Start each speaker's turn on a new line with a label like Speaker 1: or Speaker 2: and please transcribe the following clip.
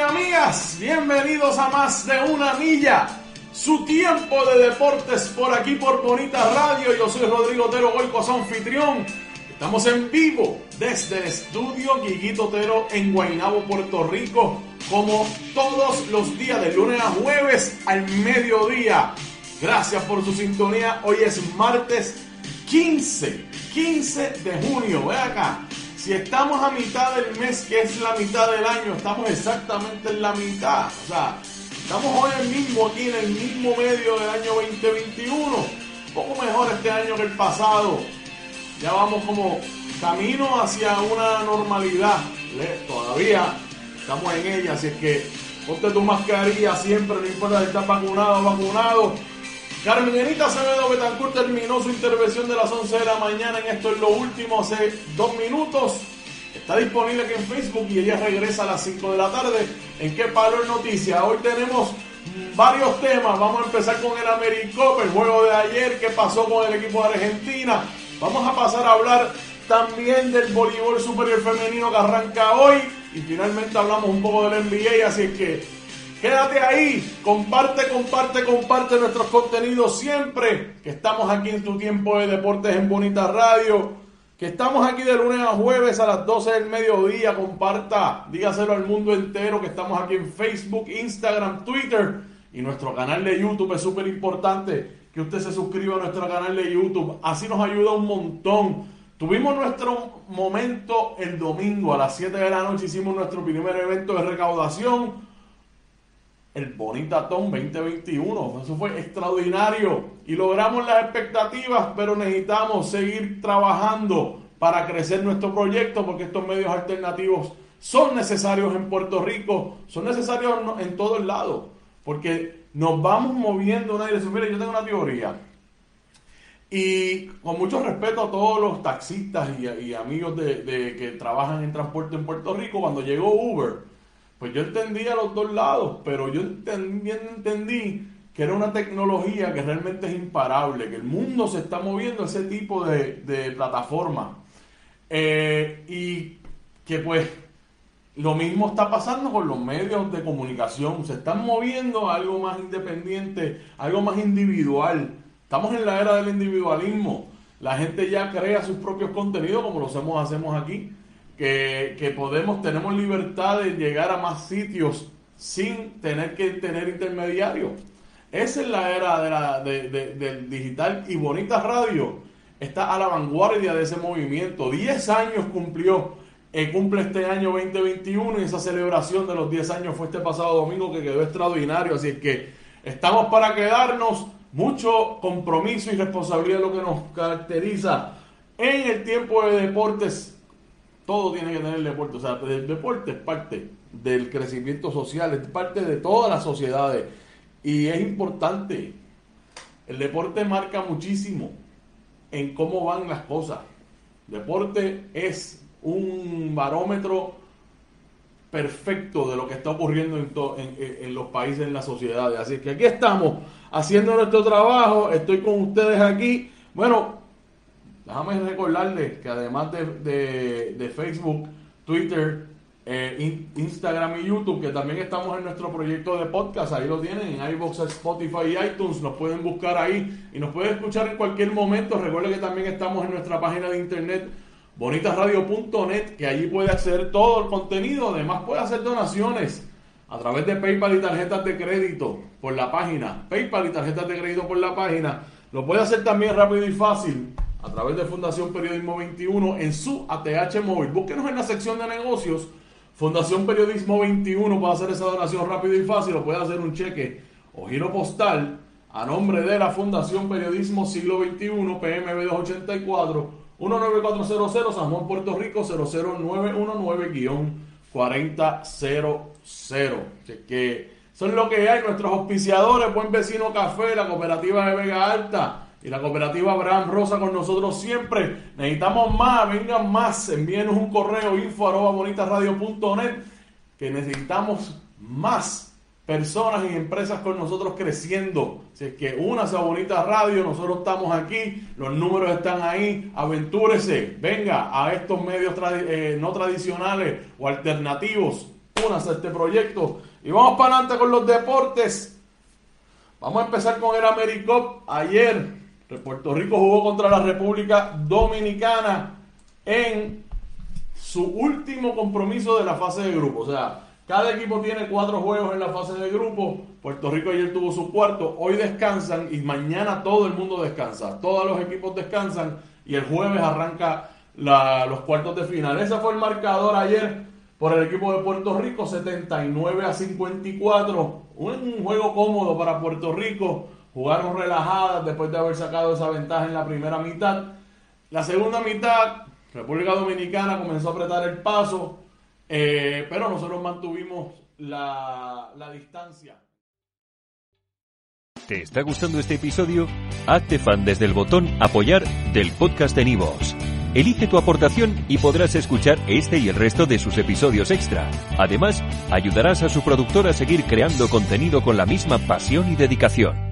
Speaker 1: amigas, bienvenidos a más de una milla. Su tiempo de deportes por aquí por Bonita Radio. Yo soy Rodrigo Otero Goico, su anfitrión. Estamos en vivo desde el estudio Guiguito Otero en Guaynabo, Puerto Rico, como todos los días, de lunes a jueves al mediodía. Gracias por su sintonía. Hoy es martes 15, 15 de junio. Ve acá. Si estamos a mitad del mes, que es la mitad del año, estamos exactamente en la mitad. O sea, estamos hoy mismo aquí en el mismo medio del año 2021. Un poco mejor este año que el pasado. Ya vamos como camino hacia una normalidad. Todavía estamos en ella, así es que ponte tu mascarilla siempre, no importa si estás vacunado o vacunado. Carmen Enita Acevedo Betancourt terminó su intervención de las 11 de la mañana en esto es lo último, hace dos minutos. Está disponible aquí en Facebook y ella regresa a las 5 de la tarde en Qué Palo Noticias. Hoy tenemos varios temas. Vamos a empezar con el Americop, el juego de ayer, qué pasó con el equipo de Argentina. Vamos a pasar a hablar también del voleibol superior femenino que arranca hoy. Y finalmente hablamos un poco del NBA, así que Quédate ahí, comparte, comparte, comparte nuestros contenidos siempre, que estamos aquí en tu tiempo de deportes en Bonita Radio, que estamos aquí de lunes a jueves a las 12 del mediodía, comparta, dígaselo al mundo entero que estamos aquí en Facebook, Instagram, Twitter y nuestro canal de YouTube es súper importante que usted se suscriba a nuestro canal de YouTube, así nos ayuda un montón. Tuvimos nuestro momento el domingo a las 7 de la noche, hicimos nuestro primer evento de recaudación el Bonitatón 2021. Eso fue extraordinario y logramos las expectativas, pero necesitamos seguir trabajando para crecer nuestro proyecto porque estos medios alternativos son necesarios en Puerto Rico, son necesarios en todos lados, porque nos vamos moviendo una dirección. Mire, yo tengo una teoría. Y con mucho respeto a todos los taxistas y, amigos de, que trabajan en transporte en Puerto Rico, cuando llegó Uber, pues yo entendía los dos lados, pero yo también entendí que era una tecnología que realmente es imparable, que el mundo se está moviendo a ese tipo de, de plataforma. Eh, y que pues lo mismo está pasando con los medios de comunicación, se están moviendo a algo más independiente, algo más individual. Estamos en la era del individualismo. La gente ya crea sus propios contenidos como lo hacemos, hacemos aquí que, podemos, tenemos libertad de llegar a más sitios sin tener que tener intermediarios. Esa es la era de la, del digital y Bonita Radio está a la vanguardia de ese movimiento. 10 años cumplió, eh, cumple este año 2021 y esa celebración de los 10 años fue este pasado domingo que quedó extraordinario. Así es que estamos para quedarnos, mucho compromiso y responsabilidad es lo que nos caracteriza en el tiempo de deportes todo tiene que tener el deporte. O sea, el deporte es parte del crecimiento social, es parte de todas las sociedades. Y es importante. El deporte marca muchísimo en cómo van las cosas. deporte es un barómetro perfecto de lo que está ocurriendo en, en, los países, en las sociedades. Así que aquí estamos haciendo nuestro trabajo. Estoy con ustedes aquí. Bueno, Déjame recordarles que además de, Facebook, Twitter, eh, Instagram y YouTube, que también estamos en nuestro proyecto de podcast, ahí lo tienen, en iVoox, Spotify y iTunes, nos pueden buscar ahí y nos pueden escuchar en cualquier momento. Recuerden que también estamos en nuestra página de internet bonitasradio.net, que allí puede acceder todo el contenido, además puede hacer donaciones a través de PayPal y tarjetas de crédito por la página, PayPal y tarjetas de crédito por la página. Lo puede hacer también rápido y fácil a través de Fundación Periodismo 21 en su ATH móvil. Búsquenos en la sección de negocios. Fundación Periodismo 21 para hacer esa donación rápido y fácil o puede hacer un cheque o giro postal a nombre de la Fundación Periodismo Siglo XXI, PMB 284, 19400, San Juan, Puerto Rico, 00919-4000. Que son lo que hay, nuestros auspiciadores, Buen Vecino Café, la cooperativa de Vega Alta, y la cooperativa Abraham Rosa con nosotros siempre. Necesitamos más, vengan más. Envíenos un correo info arroba bonitasradio.net que necesitamos más personas y empresas con nosotros creciendo. Si es que una a Bonita Radio, nosotros estamos aquí, los números están ahí, aventúrese, venga a estos medios eh, no tradicionales o alternativos, únase a este proyecto Y vamos para adelante con los deportes. Vamos a empezar con el AmeriCup. Ayer Puerto Rico jugó contra la República Dominicana en su último compromiso de la fase de grupo. O sea, cada equipo tiene cuatro juegos en la fase de grupo. Puerto Rico ayer tuvo su cuarto. Hoy descansan y mañana todo el mundo descansa. Todos los equipos descansan y el jueves arranca los cuartos de final. Ese fue el marcador ayer por el equipo de Puerto Rico, 79 a 54. Un juego cómodo para Puerto Rico. Jugaron relajadas después de haber sacado esa ventaja en la primera mitad. La segunda mitad, República Dominicana comenzó a apretar el paso, eh, pero nosotros mantuvimos la, la distancia.
Speaker 2: ¿Te está gustando este episodio? Hazte fan desde el botón apoyar del podcast de Nivos. Elige tu aportación y podrás escuchar este y el resto de sus episodios extra. Además, ayudarás a su productor a seguir creando contenido con la misma pasión y dedicación.